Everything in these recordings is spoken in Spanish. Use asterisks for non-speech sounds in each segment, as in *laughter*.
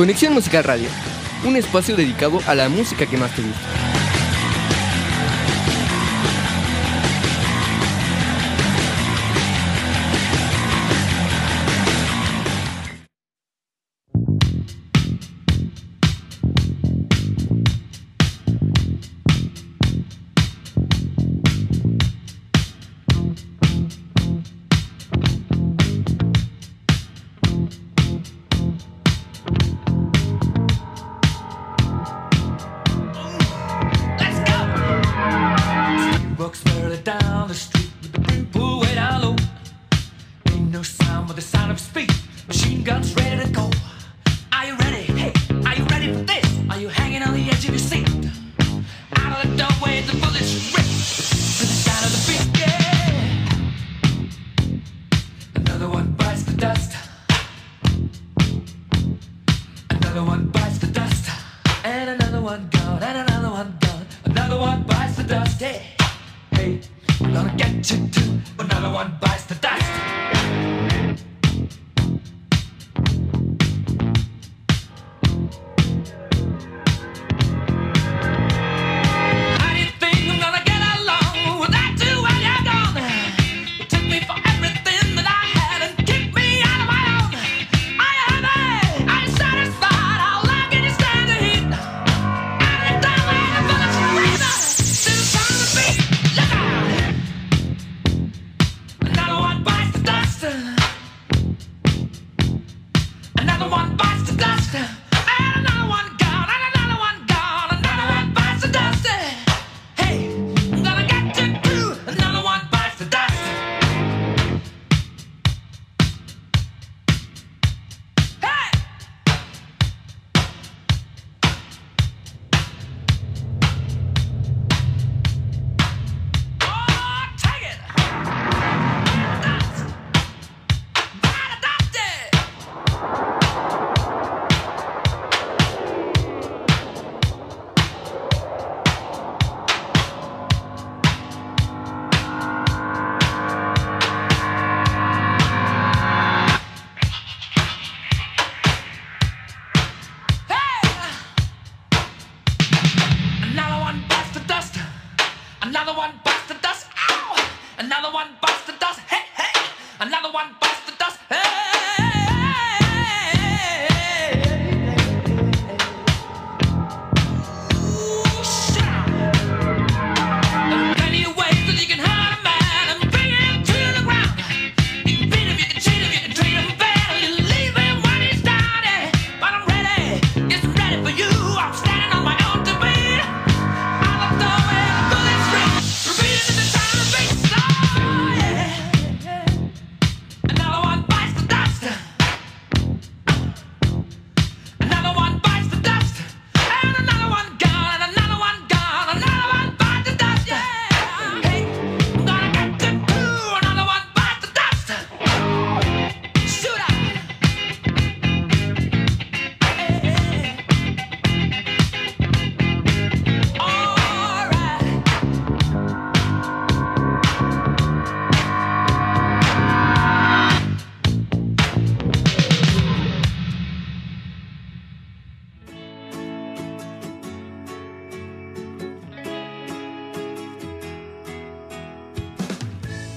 Conexión Musical Radio, un espacio dedicado a la música que más te gusta.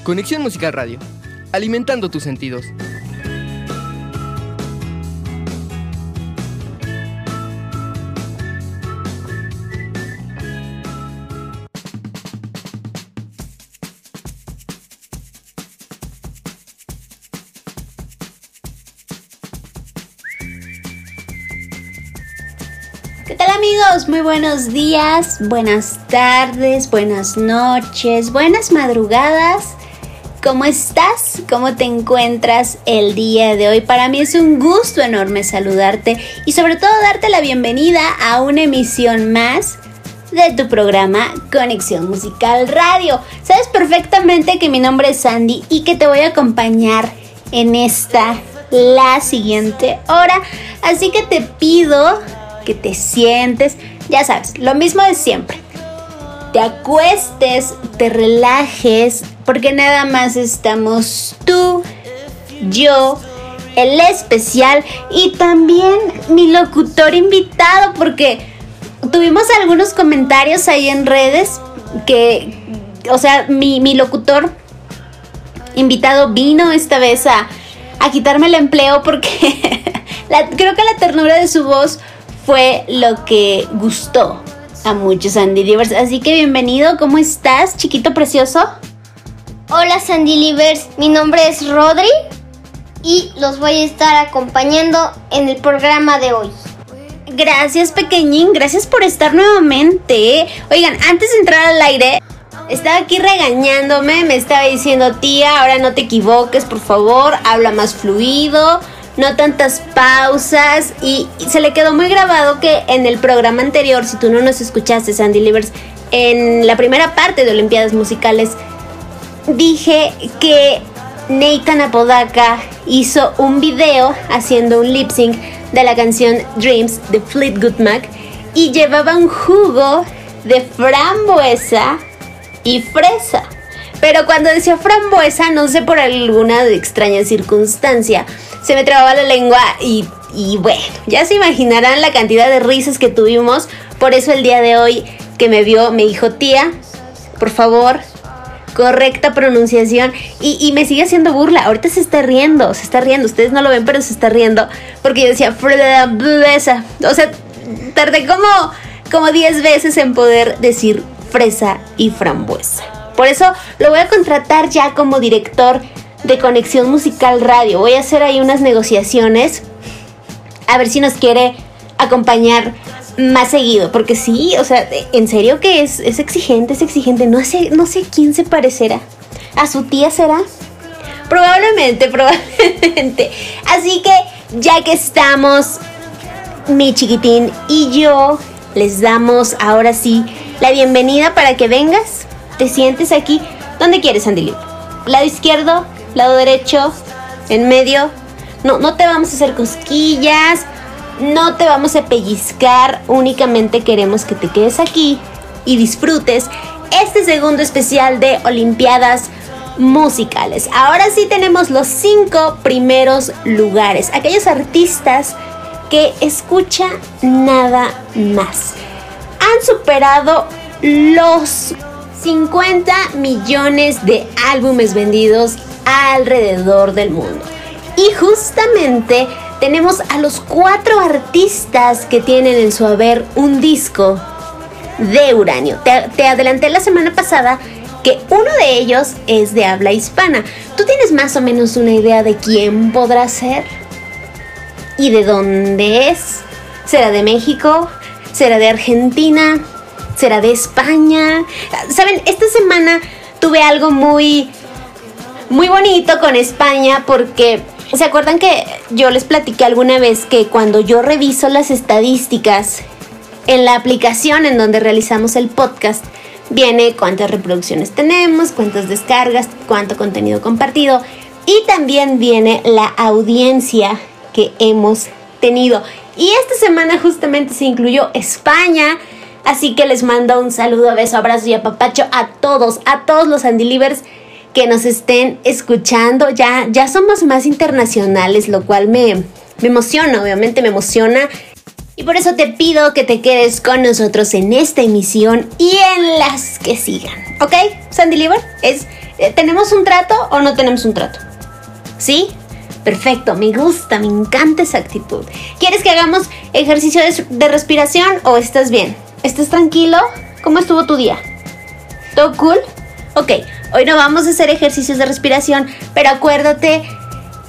Conexión Musical Radio, alimentando tus sentidos. ¿Qué tal amigos? Muy buenos días, buenas tardes, buenas noches, buenas madrugadas. ¿Cómo estás? ¿Cómo te encuentras el día de hoy? Para mí es un gusto enorme saludarte y sobre todo darte la bienvenida a una emisión más de tu programa Conexión Musical Radio. Sabes perfectamente que mi nombre es Sandy y que te voy a acompañar en esta, la siguiente hora. Así que te pido que te sientes, ya sabes, lo mismo de siempre. Te acuestes, te relajes, porque nada más estamos tú, yo el especial y también mi locutor invitado porque tuvimos algunos comentarios ahí en redes que, o sea, mi, locutor invitado vino esta vez a, a quitarme el empleo porque *laughs* creo que la ternura de su voz fue lo que gustó a muchos Sandy Livers. Así que bienvenido, ¿cómo estás, chiquito precioso? Hola Sandy Livers, mi nombre es Rodri y los voy a estar acompañando en el programa de hoy. Gracias, pequeñín, gracias por estar nuevamente. Oigan, antes de entrar al aire, estaba aquí regañándome, me estaba diciendo, tía, ahora no te equivoques, por favor, habla más fluido no tantas pausas y, se le quedó muy grabado que en el programa anterior, si tú no nos escuchaste, Sandy Livers, en la primera parte de Olimpiadas Musicales, dije que Nathan Apodaca hizo un video haciendo un lip sync de la canción Dreams de Fleetwood Mac y llevaba un jugo de frambuesa y fresa. Pero cuando decía frambuesa, no sé por alguna extraña circunstancia, se me trababa la lengua y, bueno, ya se imaginarán la cantidad de risas que tuvimos. Por eso el día de hoy que me vio me dijo, tía, por favor, correcta pronunciación y, me sigue haciendo burla. Ahorita se está riendo, se está riendo. Ustedes no lo ven, pero se está riendo porque yo decía fresa. O sea, tardé como como 10 veces en poder decir fresa y frambuesa. Por eso lo voy a contratar ya como director de Conexión Musical Radio. Voy a hacer ahí unas negociaciones. A ver si nos quiere acompañar más seguido. Porque sí, o sea, en serio que es, es exigente, es exigente. No sé, no sé quién se parecerá. ¿A su tía será? Probablemente, *laughs* probablemente. Así que ya que estamos, mi chiquitín y yo, les damos ahora sí la bienvenida para que vengas. Te sientes aquí. ¿Dónde quieres, Andy ¿Lado izquierdo? lado derecho, en medio. No, no te vamos a hacer cosquillas, no te vamos a pellizcar, únicamente queremos que te quedes aquí y disfrutes este segundo especial de Olimpiadas musicales. Ahora sí tenemos los cinco primeros lugares, aquellos artistas que escucha nada más. Han superado los 50 millones de álbumes vendidos alrededor del mundo. Y justamente tenemos a los cuatro artistas que tienen en su haber un disco de uranio. Te, adelanté la semana pasada que uno de ellos es de habla hispana. ¿Tú tienes más o menos una idea de quién podrá ser? ¿Y de dónde es? ¿Será de México? ¿Será de Argentina? ¿Será de España? Saben, esta semana tuve algo muy muy bonito con España porque ¿se acuerdan que yo les platiqué alguna vez que cuando yo reviso las estadísticas en la aplicación en donde realizamos el podcast, viene cuántas reproducciones tenemos, cuántas descargas, cuánto contenido compartido y también viene la audiencia que hemos tenido. Y esta semana justamente se incluyó España, así que les mando un saludo, beso, abrazo y apapacho a todos, a todos los Andilivers que nos estén escuchando. Ya, ya somos más internacionales, lo cual me, me emociona, obviamente me emociona. Y por eso te pido que te quedes con nosotros en esta emisión y en las que sigan. ¿Ok? Sandy Liver, es, eh, ¿tenemos un trato o no tenemos un trato? ¿Sí? Perfecto, me gusta, me encanta esa actitud. ¿Quieres que hagamos ejercicio de, de respiración o estás bien? ¿Estás tranquilo? ¿Cómo estuvo tu día? ¿Todo cool? Ok, hoy no vamos a hacer ejercicios de respiración, pero acuérdate,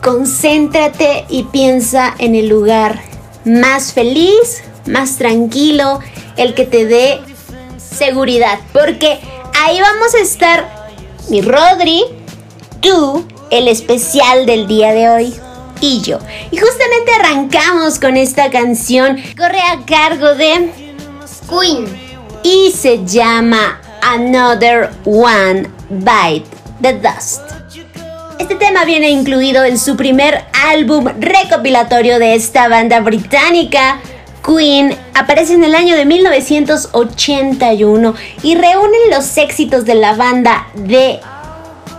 concéntrate y piensa en el lugar más feliz, más tranquilo, el que te dé seguridad. Porque ahí vamos a estar mi Rodri, tú, el especial del día de hoy y yo. Y justamente arrancamos con esta canción. Corre a cargo de Queen. Y se llama Another One Bite the Dust. Este tema viene incluido en su primer álbum recopilatorio de esta banda británica. Queen aparece en el año de 1981 y reúne los éxitos de la banda de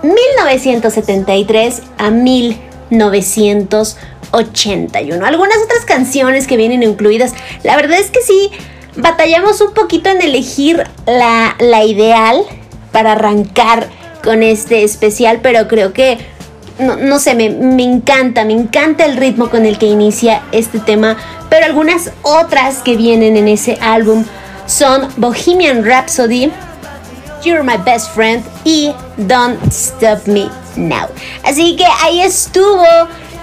1973 a 1980. 81. Algunas otras canciones que vienen incluidas, la verdad es que sí, batallamos un poquito en elegir la, la ideal para arrancar con este especial, pero creo que, no, no sé, me, me, encanta, me encanta el ritmo con el que inicia este tema, pero algunas otras que vienen en ese álbum son Bohemian Rhapsody, You're My Best Friend y Don't Stop Me Now. Así que ahí estuvo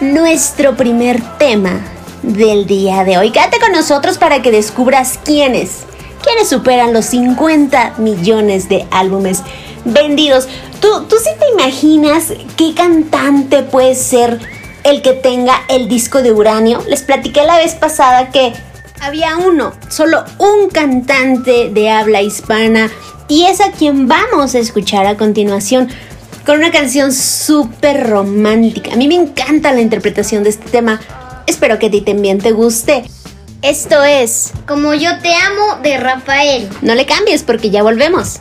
nuestro primer tema del día de hoy. Quédate con nosotros para que descubras quiénes, quiénes superan los 50 millones de álbumes vendidos. ¿Tú, tú sí te imaginas qué cantante puede ser el que tenga el disco de uranio? Les platiqué la vez pasada que había uno, solo un cantante de habla hispana y es a quien vamos a escuchar a continuación con una canción súper romántica. A mí me encanta la interpretación de este tema. Espero que a ti también te guste. Esto es Como yo te amo de Rafael. No le cambies porque ya volvemos.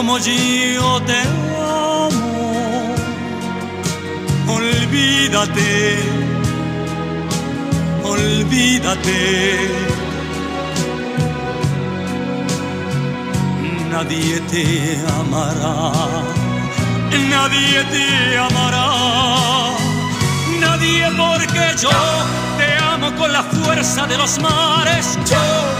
Como yo te amo. Olvídate, olvídate. Nadie te amará, nadie te amará, nadie porque yo te amo con la fuerza de los mares, yo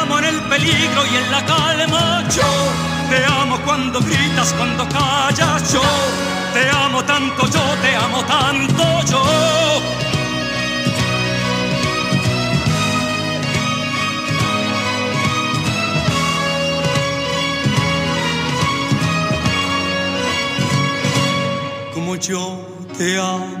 peligro y en la calma, yo te amo cuando gritas, cuando callas, yo te amo tanto, yo te amo tanto, yo. Como yo te amo.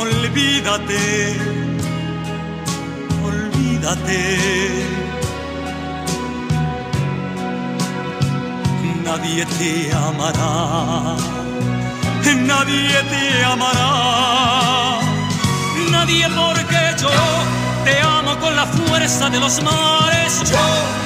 olvídate. Olvídate. Nadie te amará, nadie te amará, nadie porque yo te amo con la fuerza de los mares, yo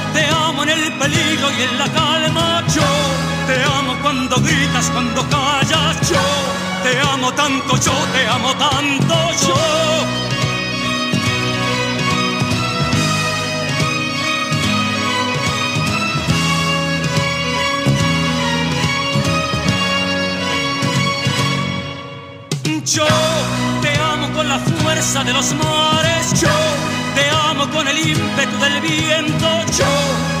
en el peligro y en la calma, yo te amo cuando gritas, cuando callas, yo te amo tanto, yo te amo tanto, yo. Yo te amo con la fuerza de los mares, yo te amo con el ímpetu del viento, yo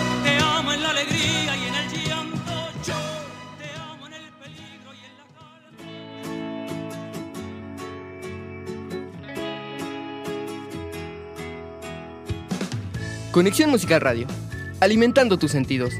Conexión Musical Radio. Alimentando tus sentidos.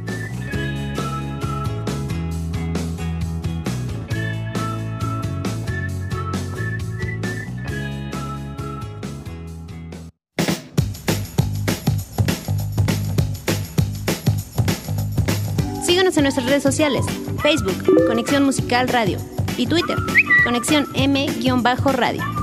Síguenos en nuestras redes sociales, Facebook, Conexión Musical Radio, y Twitter, Conexión M-Radio.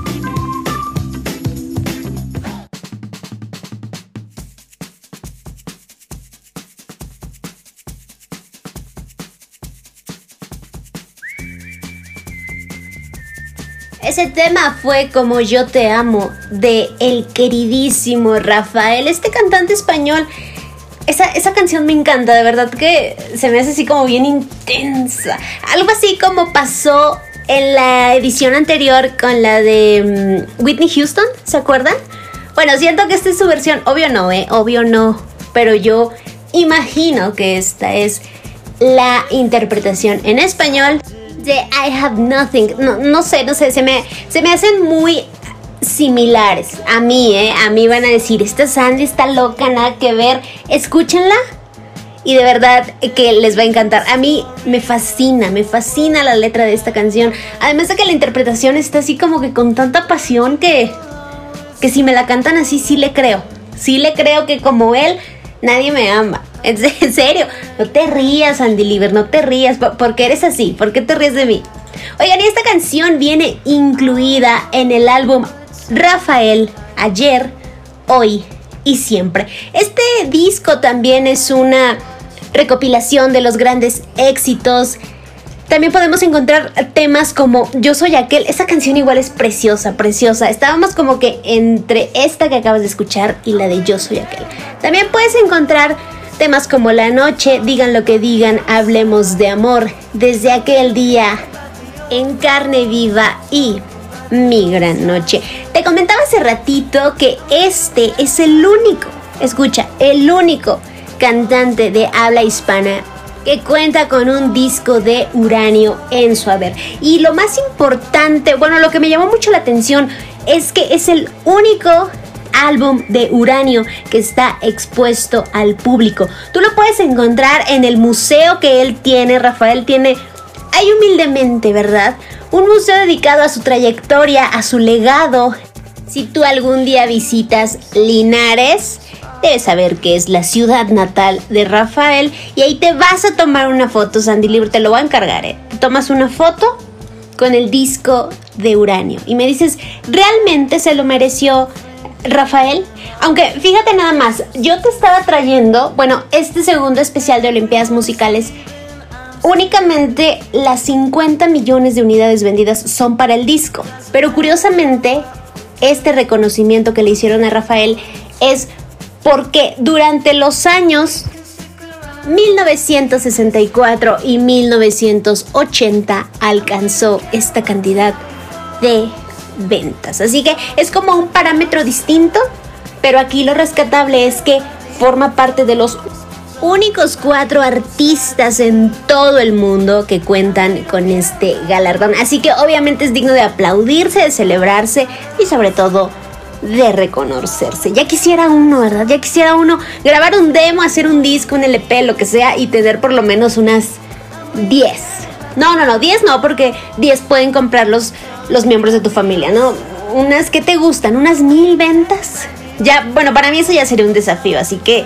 Ese tema fue Como yo te amo de el queridísimo Rafael, este cantante español. Esa, esa canción me encanta, de verdad que se me hace así como bien intensa. Algo así como pasó en la edición anterior con la de mm, Whitney Houston, ¿se acuerdan? Bueno, siento que esta es su versión, obvio no, ¿eh? Obvio no, pero yo imagino que esta es la interpretación en español I Have Nothing. No, no sé, no sé, se me, se me hacen muy similares. A mí, ¿eh? A mí van a decir, esta Sandy está loca, nada que ver. Escúchenla y de verdad que les va a encantar. A mí me fascina, me fascina la letra de esta canción. Además de que la interpretación está así como que con tanta pasión que, que si me la cantan así, sí le creo. Sí le creo que como él, nadie me ama. En serio, no te rías, Andy Liver, no te rías, po- porque eres así, ¿por qué te ríes de mí? Oigan, y esta canción viene incluida en el álbum Rafael, ayer, hoy y siempre. Este disco también es una recopilación de los grandes éxitos. También podemos encontrar temas como Yo soy aquel. Esa canción igual es preciosa, preciosa. Estábamos como que entre esta que acabas de escuchar y la de Yo soy aquel. También puedes encontrar temas como La noche, digan lo que digan, hablemos de amor. Desde aquel día, en carne viva y mi gran noche. Te comentaba hace ratito que este es el único, escucha, el único cantante de habla hispana que cuenta con un disco de uranio en su haber. Y lo más importante, bueno, lo que me llamó mucho la atención es que es el único álbum de uranio que está expuesto al público. Tú lo puedes encontrar en el museo que él tiene, Rafael tiene hay humildemente, ¿verdad? Un museo dedicado a su trayectoria, a su legado. Si tú algún día visitas Linares, debes saber que es la ciudad natal de Rafael y ahí te vas a tomar una foto, Sandy Libre, te lo voy a encargar, ¿eh? Tomas una foto con el disco de uranio y me dices, ¿realmente se lo mereció Rafael? Aunque fíjate nada más, yo te estaba trayendo, bueno, este segundo especial de Olimpiadas Musicales únicamente las 50 millones de unidades vendidas son para el disco. Pero curiosamente, este reconocimiento que le hicieron a Rafael es porque durante los años 1964 y 1980 alcanzó esta cantidad de ventas. Así que es como un parámetro distinto, pero aquí lo rescatable es que forma parte de los únicos cuatro artistas en todo el mundo que cuentan con este galardón. Así que obviamente es digno de aplaudirse, de celebrarse y sobre todo de reconocerse. Ya quisiera uno, ¿verdad? Ya quisiera uno grabar un demo, hacer un disco, un LP, lo que sea y tener por lo menos unas 10. No, no, no, 10 no, porque 10 pueden comprar los, miembros de tu familia, ¿no? Unas que te gustan, unas mil ventas. Ya, bueno, para mí eso ya sería un desafío, así que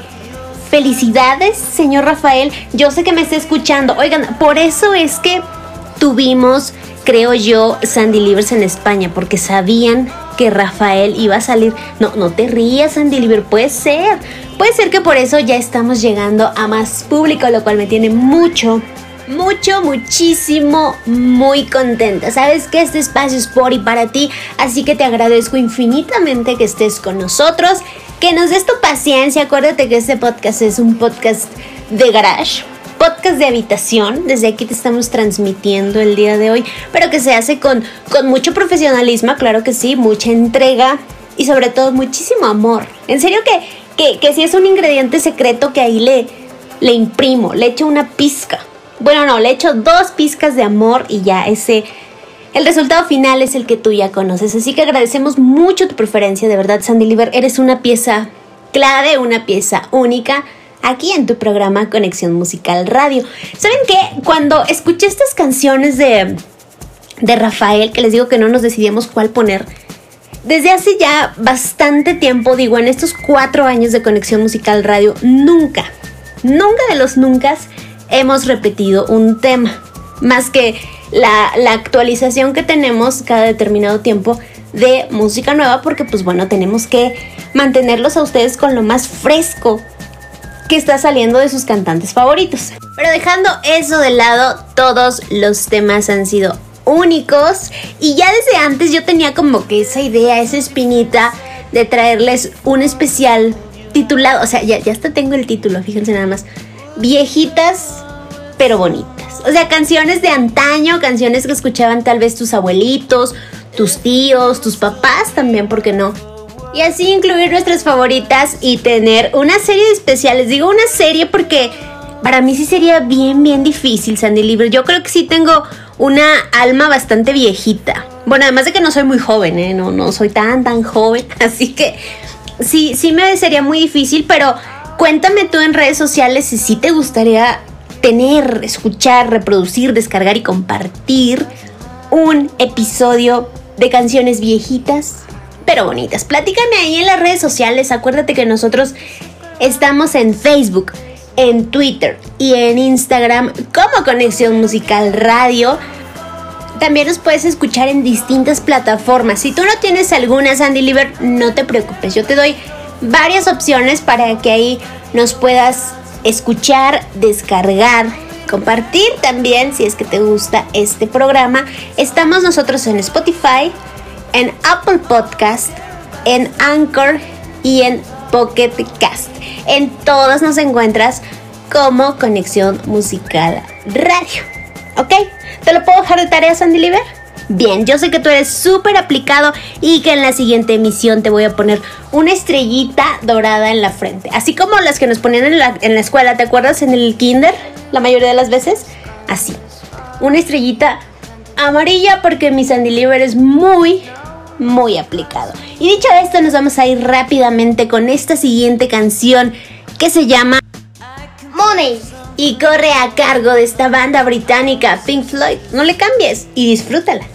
Felicidades, señor Rafael. Yo sé que me está escuchando. Oigan, por eso es que tuvimos, creo yo, Sandy Livers en España, porque sabían que Rafael iba a salir. No, no te rías, Sandy Liver, puede ser. Puede ser que por eso ya estamos llegando a más público, lo cual me tiene mucho, mucho, muchísimo, muy contenta. Sabes que este espacio es por y para ti, así que te agradezco infinitamente que estés con nosotros, que nos des tu paciencia. Acuérdate que este podcast es un podcast de garage. Podcast de habitación, desde aquí te estamos transmitiendo el día de hoy, pero que se hace con, con mucho profesionalismo, claro que sí, mucha entrega y sobre todo muchísimo amor. En serio que, que, que si es un ingrediente secreto que ahí le, le imprimo, le echo una pizca bueno, no, le echo dos pizcas de amor y ya ese... El resultado final es el que tú ya conoces. Así que agradecemos mucho tu preferencia, de verdad, Sandy Liver. Eres una pieza clave, una pieza única aquí en tu programa Conexión Musical Radio. ¿Saben qué? Cuando escuché estas canciones de, de Rafael, que les digo que no nos decidimos cuál poner, desde hace ya bastante tiempo, digo, en estos cuatro años de Conexión Musical Radio, nunca, nunca de los nunca hemos repetido un tema, más que la, actualización que tenemos cada determinado tiempo de música nueva, porque pues bueno, tenemos que mantenerlos a ustedes con lo más fresco que está saliendo de sus cantantes favoritos. Pero dejando eso de lado, todos los temas han sido únicos y ya desde antes yo tenía como que esa idea, esa espinita de traerles un especial titulado, o sea, ya, ya hasta tengo el título, fíjense nada más, viejitas pero bonitas. O sea, canciones de antaño, canciones que escuchaban tal vez tus abuelitos, tus tíos, tus papás también, ¿por qué no? Y así incluir nuestras favoritas y tener una serie de especiales. Digo una serie porque para mí sí sería bien, bien difícil, Sandy Libre. Yo creo que sí tengo una alma bastante viejita. Bueno, además de que no soy muy joven, ¿eh? No, no soy tan, tan joven. *laughs* Así que sí, sí me sería muy difícil, pero Cuéntame tú en redes sociales si sí te gustaría tener, escuchar, reproducir, descargar y compartir un episodio de canciones viejitas pero bonitas. Platícame ahí en las redes sociales. Acuérdate que nosotros estamos en Facebook, en Twitter y en Instagram como Conexión Musical Radio. También nos puedes escuchar en distintas plataformas. Si tú no tienes alguna Sandy Liver, no te preocupes. Yo te doy varias opciones para que ahí nos puedas escuchar, descargar, compartir también si es que te gusta este programa. Estamos nosotros en Spotify, en Apple Podcast, en Anchor y en Pocket Cast. En todas nos encuentras como Conexión Musical Radio. ¿Ok? ¿Te lo puedo dejar de tarea, Sandy Liver? Bien, yo sé que tú eres súper aplicado y que en la siguiente emisión te voy a poner una estrellita dorada en la frente. Así como las que nos ponían en la, escuela, ¿te acuerdas? En el kinder, la mayoría de las veces. Así. Una estrellita amarilla porque mi Sandy Liver es muy, muy aplicado. Y dicho esto, nos vamos a ir rápidamente con esta siguiente canción que se llama Money y corre a cargo de esta banda británica Pink Floyd. No le cambies y disfrútala.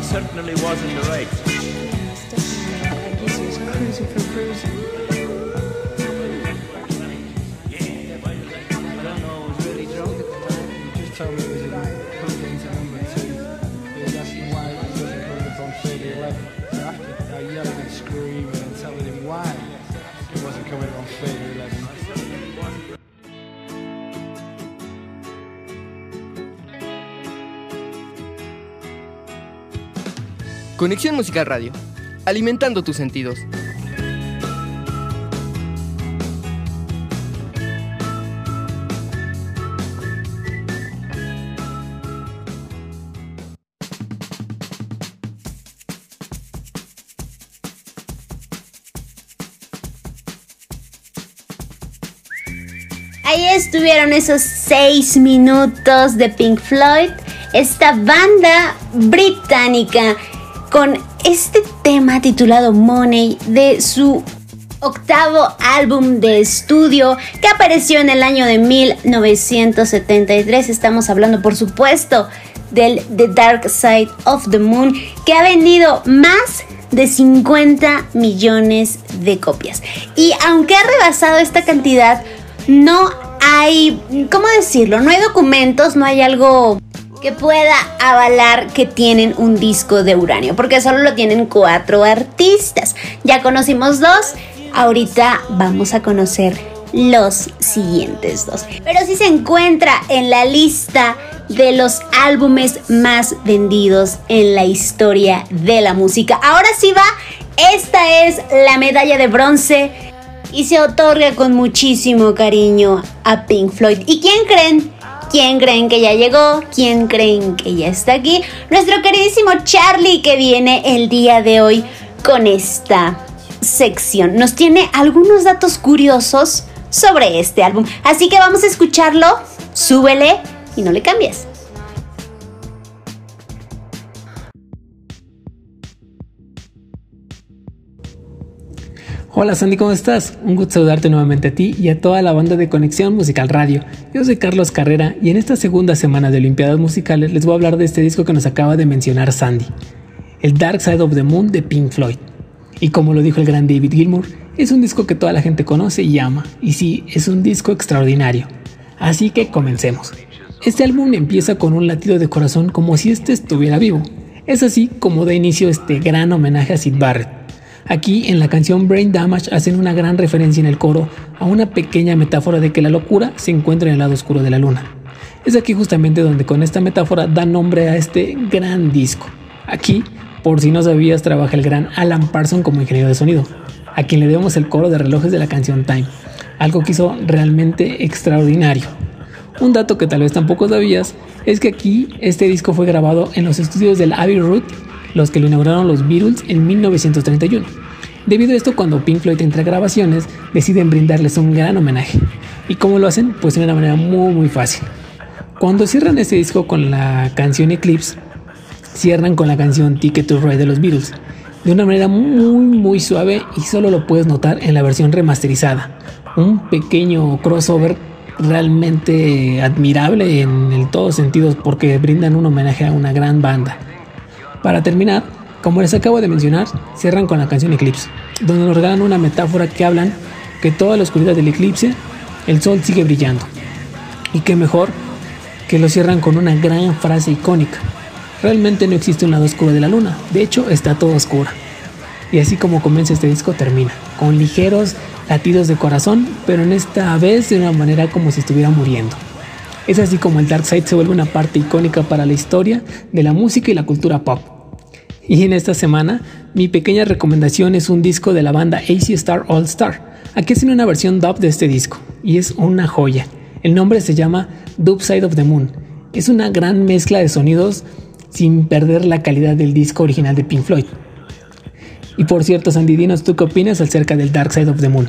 it certainly wasn't the right. I guess he was cruising for cruising. Yeah, I don't know, I was really drunk at the time. Just me Conexión Musical Radio, alimentando tus sentidos. Ahí estuvieron esos seis minutos de Pink Floyd, esta banda británica con este tema titulado Money de su octavo álbum de estudio que apareció en el año de 1973. Estamos hablando, por supuesto, del The Dark Side of the Moon, que ha vendido más de 50 millones de copias. Y aunque ha rebasado esta cantidad, no hay, ¿cómo decirlo? No hay documentos, no hay algo que pueda avalar que tienen un disco de uranio, porque solo lo tienen cuatro artistas. Ya conocimos dos, ahorita vamos a conocer los siguientes dos. Pero si se encuentra en la lista de los álbumes más vendidos en la historia de la música. Ahora sí va, esta es la medalla de bronce y se otorga con muchísimo cariño a Pink Floyd. ¿Y quién creen? ¿Quién creen que ya llegó? ¿Quién creen que ya está aquí? Nuestro queridísimo Charlie que viene el día de hoy con esta sección. Nos tiene algunos datos curiosos sobre este álbum. Así que vamos a escucharlo. Súbele y no le cambies. Hola Sandy, ¿cómo estás? Un gusto saludarte nuevamente a ti y a toda la banda de Conexión Musical Radio. Yo soy Carlos Carrera y en esta segunda semana de Olimpiadas Musicales les voy a hablar de este disco que nos acaba de mencionar Sandy, el Dark Side of the Moon de Pink Floyd. Y como lo dijo el gran David Gilmour, es un disco que toda la gente conoce y ama, y sí, es un disco extraordinario. Así que comencemos. Este álbum empieza con un latido de corazón como si este estuviera vivo. Es así como da inicio este gran homenaje a Sid Barrett Aquí en la canción Brain Damage hacen una gran referencia en el coro a una pequeña metáfora de que la locura se encuentra en el lado oscuro de la luna. Es aquí justamente donde con esta metáfora da nombre a este gran disco. Aquí, por si no sabías, trabaja el gran Alan Parsons como ingeniero de sonido, a quien le debemos el coro de relojes de la canción Time, algo que hizo realmente extraordinario. Un dato que tal vez tampoco sabías es que aquí este disco fue grabado en los estudios del Abbey Road los que lo inauguraron los Beatles en 1931. Debido a esto, cuando Pink Floyd entra a grabaciones, deciden brindarles un gran homenaje. ¿Y cómo lo hacen? Pues de una manera muy muy fácil. Cuando cierran este disco con la canción Eclipse, cierran con la canción Ticket to Ride de los Beatles, de una manera muy muy suave y solo lo puedes notar en la versión remasterizada. Un pequeño crossover realmente admirable en el todos sentidos porque brindan un homenaje a una gran banda. Para terminar, como les acabo de mencionar, cierran con la canción Eclipse, donde nos regalan una metáfora que hablan que toda la oscuridad del eclipse, el sol sigue brillando. Y qué mejor que lo cierran con una gran frase icónica. Realmente no existe un lado oscuro de la luna, de hecho está todo oscuro. Y así como comienza este disco termina, con ligeros latidos de corazón, pero en esta vez de una manera como si estuviera muriendo. Es así como el Dark Side se vuelve una parte icónica para la historia de la música y la cultura pop. Y en esta semana, mi pequeña recomendación es un disco de la banda AC Star All Star. Aquí hacen una versión dub de este disco, y es una joya. El nombre se llama Dub Side of the Moon. Es una gran mezcla de sonidos sin perder la calidad del disco original de Pink Floyd. Y por cierto, Sandy, dinos tú qué opinas acerca del Dark Side of the Moon.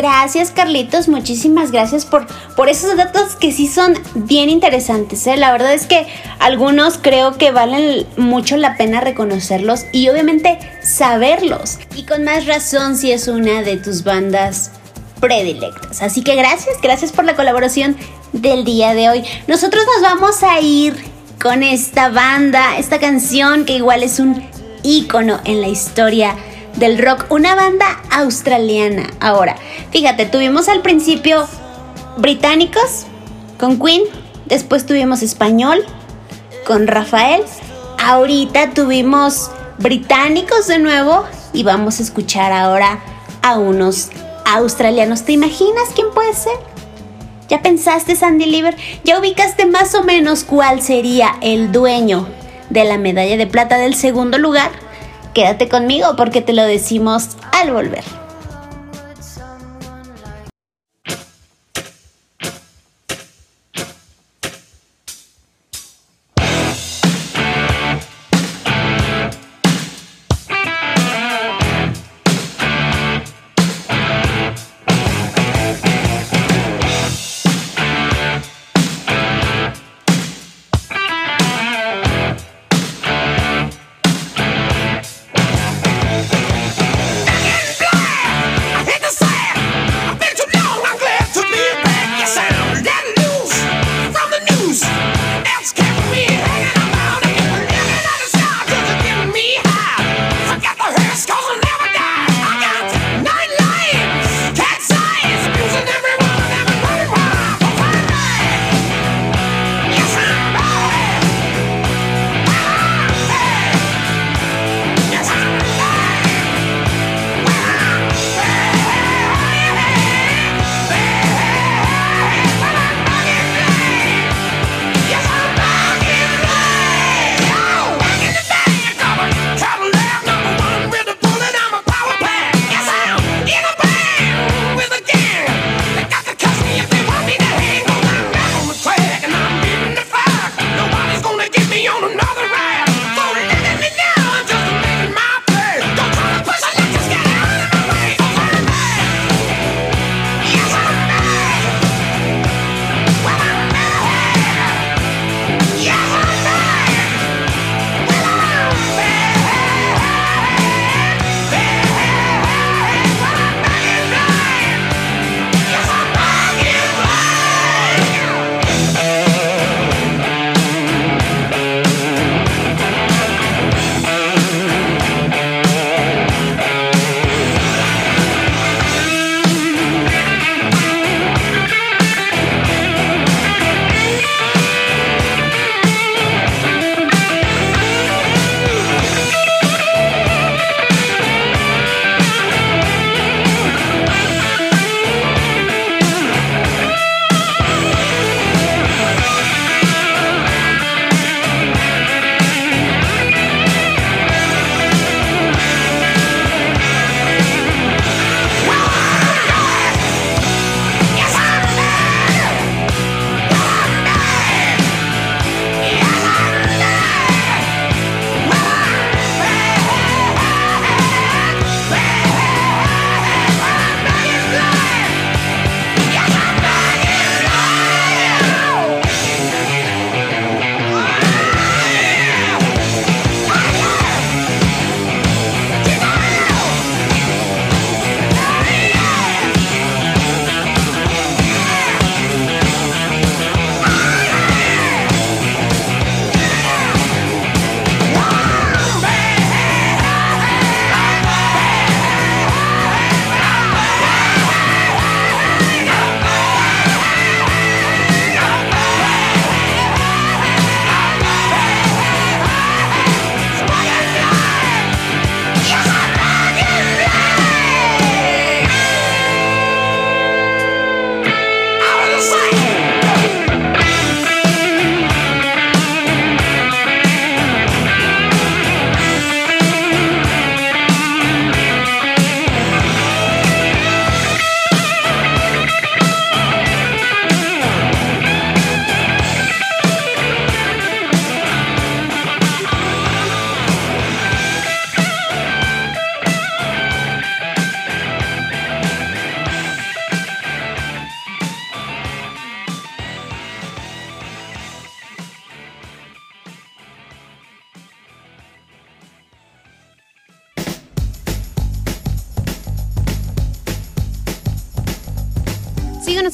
Gracias Carlitos, muchísimas gracias por, por esos datos que sí son bien interesantes. ¿eh? La verdad es que algunos creo que valen mucho la pena reconocerlos y obviamente saberlos. Y con más razón si es una de tus bandas predilectas. Así que gracias, gracias por la colaboración del día de hoy. Nosotros nos vamos a ir con esta banda, esta canción que igual es un ícono en la historia del rock, una banda australiana. Ahora, fíjate, tuvimos al principio británicos con Queen, después tuvimos español con Rafael, ahorita tuvimos británicos de nuevo y vamos a escuchar ahora a unos australianos. ¿Te imaginas quién puede ser? ¿Ya pensaste, Sandy Liver? ¿Ya ubicaste más o menos cuál sería el dueño de la medalla de plata del segundo lugar? Quédate conmigo porque te lo decimos al volver.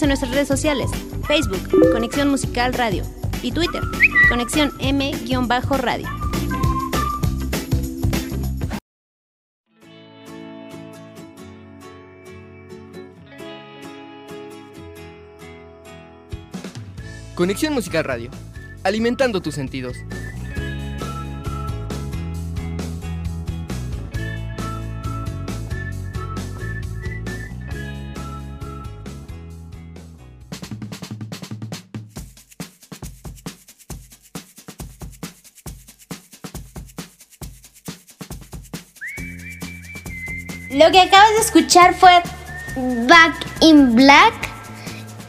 Nuestras redes sociales, Facebook, Conexión Musical Radio, y Twitter, Conexión M-Radio. Conexión Musical Radio, alimentando tus sentidos. Escuchar fue Back in Black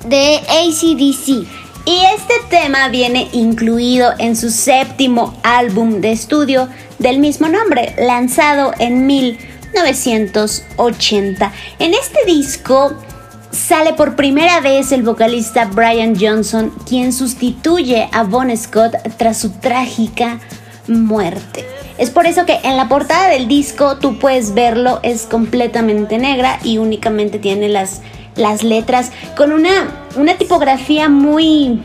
de ACDC. Y este tema viene incluido en su séptimo álbum de estudio del mismo nombre, lanzado en 1980. En este disco sale por primera vez el vocalista Brian Johnson, quien sustituye a Bon Scott tras su trágica muerte. Es por eso que en la portada del disco tú puedes verlo, es completamente negra y únicamente tiene las, las letras con una, una tipografía muy,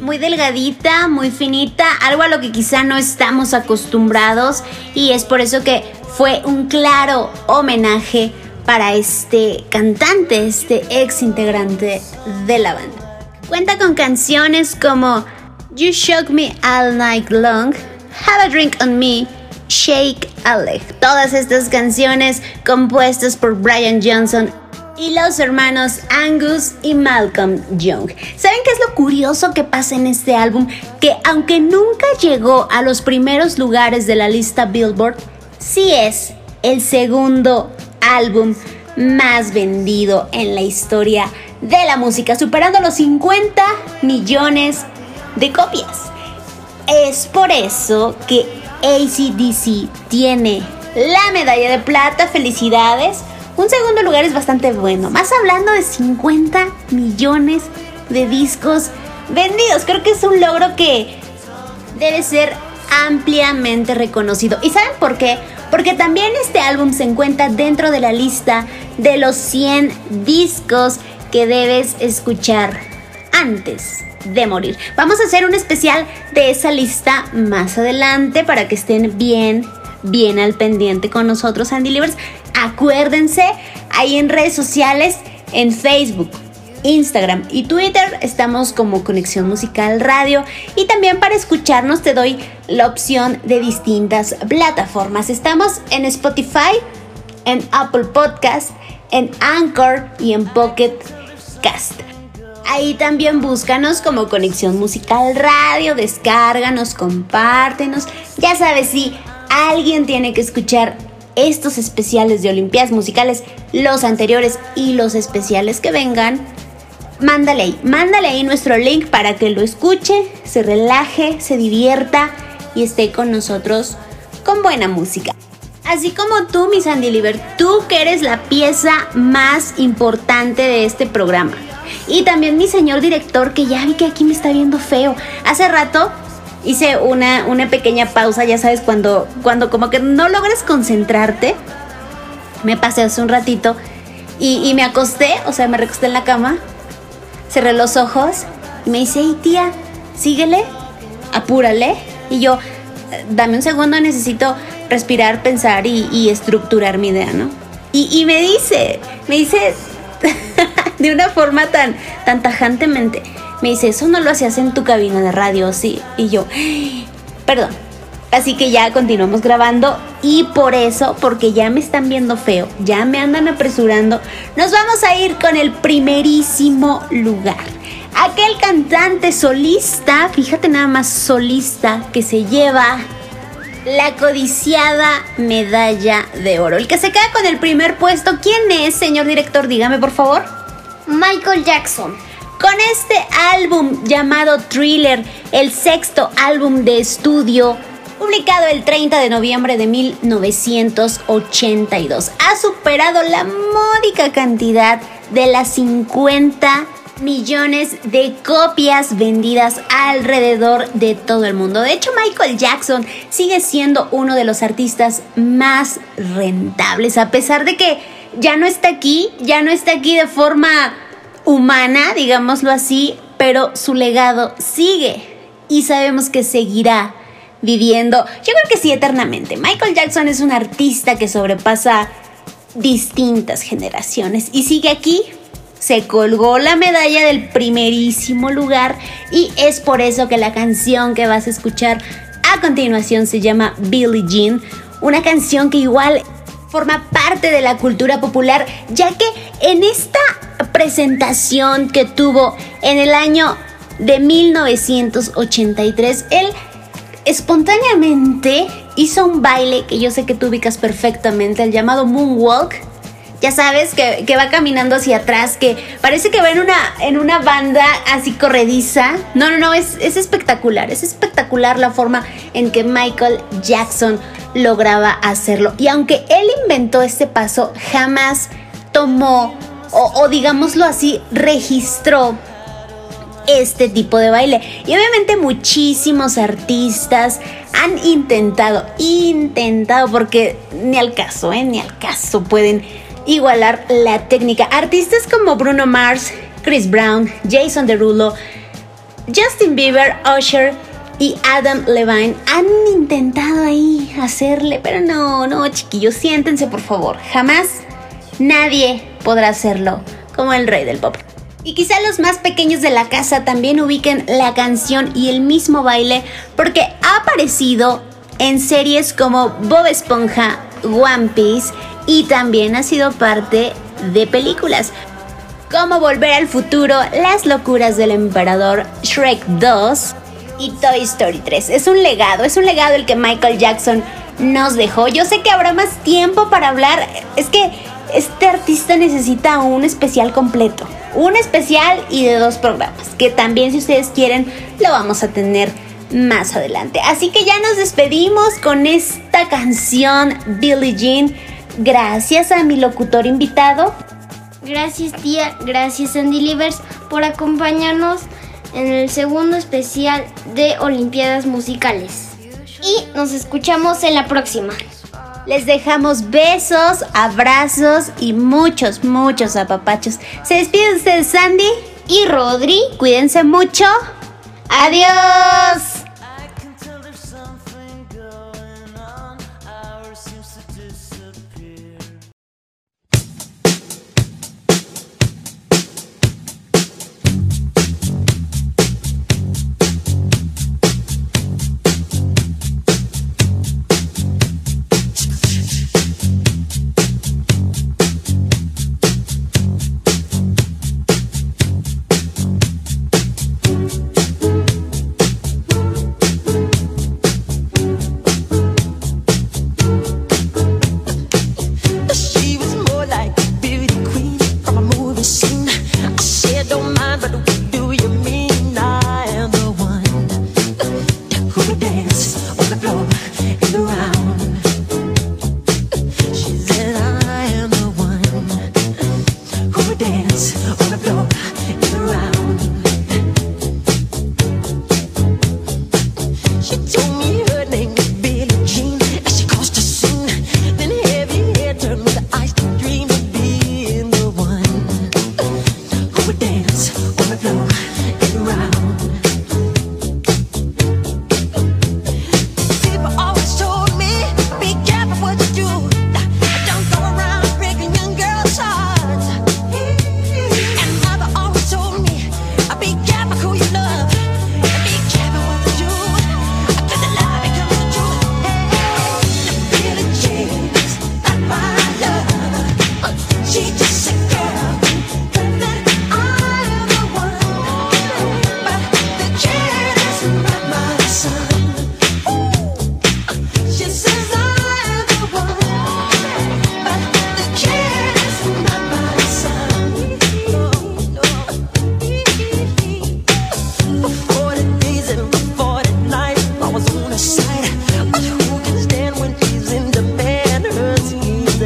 muy delgadita, muy finita, algo a lo que quizá no estamos acostumbrados y es por eso que fue un claro homenaje para este cantante, este ex integrante de la banda. Cuenta con canciones como You Shook Me All Night Long, Have a Drink on Me, Shake a. Todas estas canciones compuestas por Brian Johnson y los hermanos Angus y Malcolm Young. ¿Saben qué es lo curioso que pasa en este álbum? Que aunque nunca llegó a los primeros lugares de la lista Billboard, sí es el segundo álbum más vendido en la historia de la música, superando los 50 millones de copias. Es por eso que ACDC tiene la medalla de plata, felicidades. Un segundo lugar es bastante bueno, más hablando de 50 millones de discos vendidos. Creo que es un logro que debe ser ampliamente reconocido. ¿Y saben por qué? Porque también este álbum se encuentra dentro de la lista de los 100 discos que debes escuchar antes de morir. Vamos a hacer un especial de esa lista más adelante para que estén bien, bien al pendiente con nosotros, Andy Livers. Acuérdense, ahí en redes sociales, en Facebook, Instagram y Twitter estamos como Conexión Musical Radio y también para escucharnos te doy la opción de distintas plataformas. Estamos en Spotify, en Apple Podcast, en Anchor y en Pocket Cast. Ahí también búscanos como Conexión Musical Radio, descárganos, compártenos. Ya sabes, si alguien tiene que escuchar estos especiales de Olimpiadas Musicales, los anteriores y los especiales que vengan, mándale ahí, mándale ahí nuestro link para que lo escuche, se relaje, se divierta y esté con nosotros con buena música. Así como tú, mi Sandy Liver, tú que eres la pieza más importante de este programa. Y también mi señor director, que ya vi que aquí me está viendo feo. Hace rato hice una, una pequeña pausa, ya sabes, cuando, cuando como que no logres concentrarte. Me pasé hace un ratito y, me acosté, o sea, me recosté en la cama, cerré los ojos y me dice, hey tía, síguele, apúrale. Y yo, dame un segundo, necesito respirar, pensar y, estructurar mi idea, ¿no? Y, y me dice, me dice, *laughs* de una forma tan, tajantemente. Me dice, eso no lo hacías en tu cabina de radio, sí. Y yo, perdón. Así que ya continuamos grabando y por eso, porque ya me están viendo feo, ya me andan apresurando, nos vamos a ir con el primerísimo lugar. Aquel cantante solista, fíjate nada más solista, que se lleva la codiciada medalla de oro. El que se queda con el primer puesto, ¿quién es, señor director? Dígame, por favor. Michael Jackson. Con este álbum llamado Thriller, el sexto álbum de estudio, publicado el 30 de noviembre de 1982, ha superado la módica cantidad de las 50 millones de copias vendidas alrededor de todo el mundo. De hecho, Michael Jackson sigue siendo uno de los artistas más rentables, a pesar de que ya no está aquí, ya no está aquí de forma humana, digámoslo así, pero su legado sigue y sabemos que seguirá viviendo, yo creo que sí, eternamente. Michael Jackson es un artista que sobrepasa distintas generaciones y sigue aquí. Se colgó la medalla del primerísimo lugar y es por eso que la canción que vas a escuchar a continuación se llama Billie Jean, una canción que igual forma parte de la cultura popular, ya que en esta presentación que tuvo en el año de 1983, él espontáneamente hizo un baile que yo sé que tú ubicas perfectamente, el llamado Moonwalk. Ya sabes, que, va caminando hacia atrás, que parece que va en una, en una banda así corrediza. No, no, no, es, es espectacular, es espectacular la forma en que Michael Jackson lograba hacerlo. Y aunque él inventó este paso, jamás tomó, o, o digámoslo así, registró este tipo de baile. Y obviamente muchísimos artistas han intentado, intentado, porque ni al caso, ¿eh? ni al caso pueden igualar la técnica. Artistas como Bruno Mars, Chris Brown, Jason Derulo, Justin Bieber, Usher y Adam Levine han intentado ahí hacerle, pero no, no, chiquillos, siéntense por favor. Jamás nadie podrá hacerlo como el rey del pop. Y quizá los más pequeños de la casa también ubiquen la canción y el mismo baile porque ha aparecido en series como Bob Esponja, One Piece y también ha sido parte de películas como Volver al Futuro, Las Locuras del Emperador, Shrek 2 y Toy Story 3. Es un legado, es un legado el que Michael Jackson nos dejó. Yo sé que habrá más tiempo para hablar, es que este artista necesita un especial completo un especial y de dos programas, que también si ustedes quieren lo vamos a tener más adelante. Así que ya nos despedimos con esta canción Billie Jean. Gracias a mi locutor invitado. Gracias tía, gracias Andy Livers por acompañarnos en el segundo especial de Olimpiadas Musicales. Y nos escuchamos en la próxima. Les dejamos besos, abrazos y muchos, muchos apapachos. Se despiden ustedes Sandy y Rodri. Cuídense mucho. Adiós.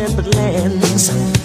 Timberlands.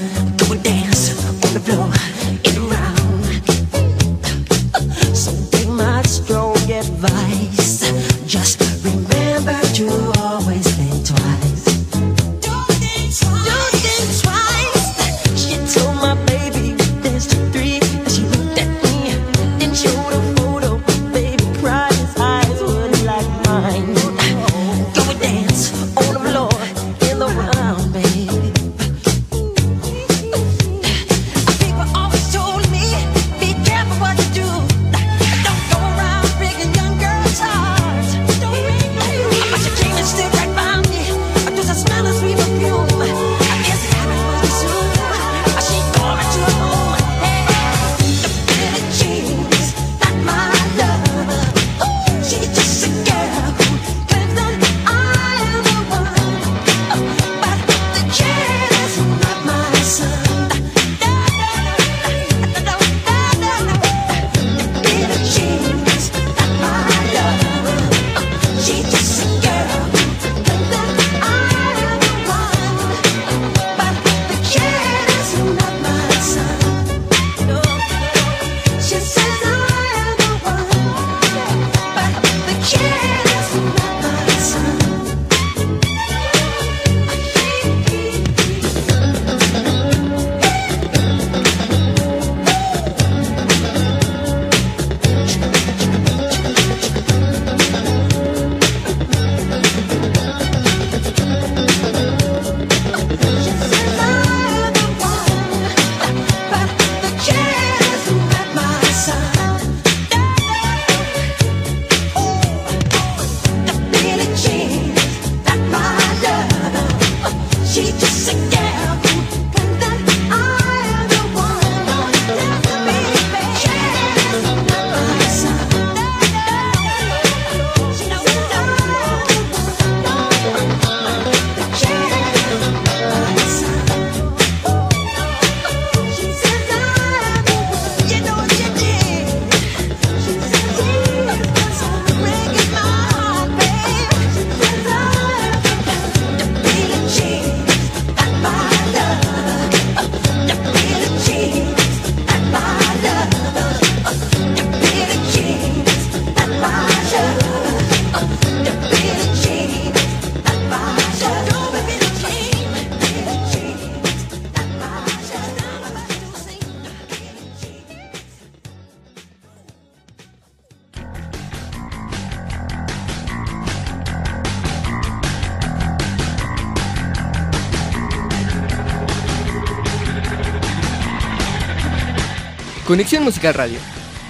Conexión Musical Radio,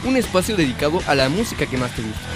un espacio dedicado a la música que más te gusta.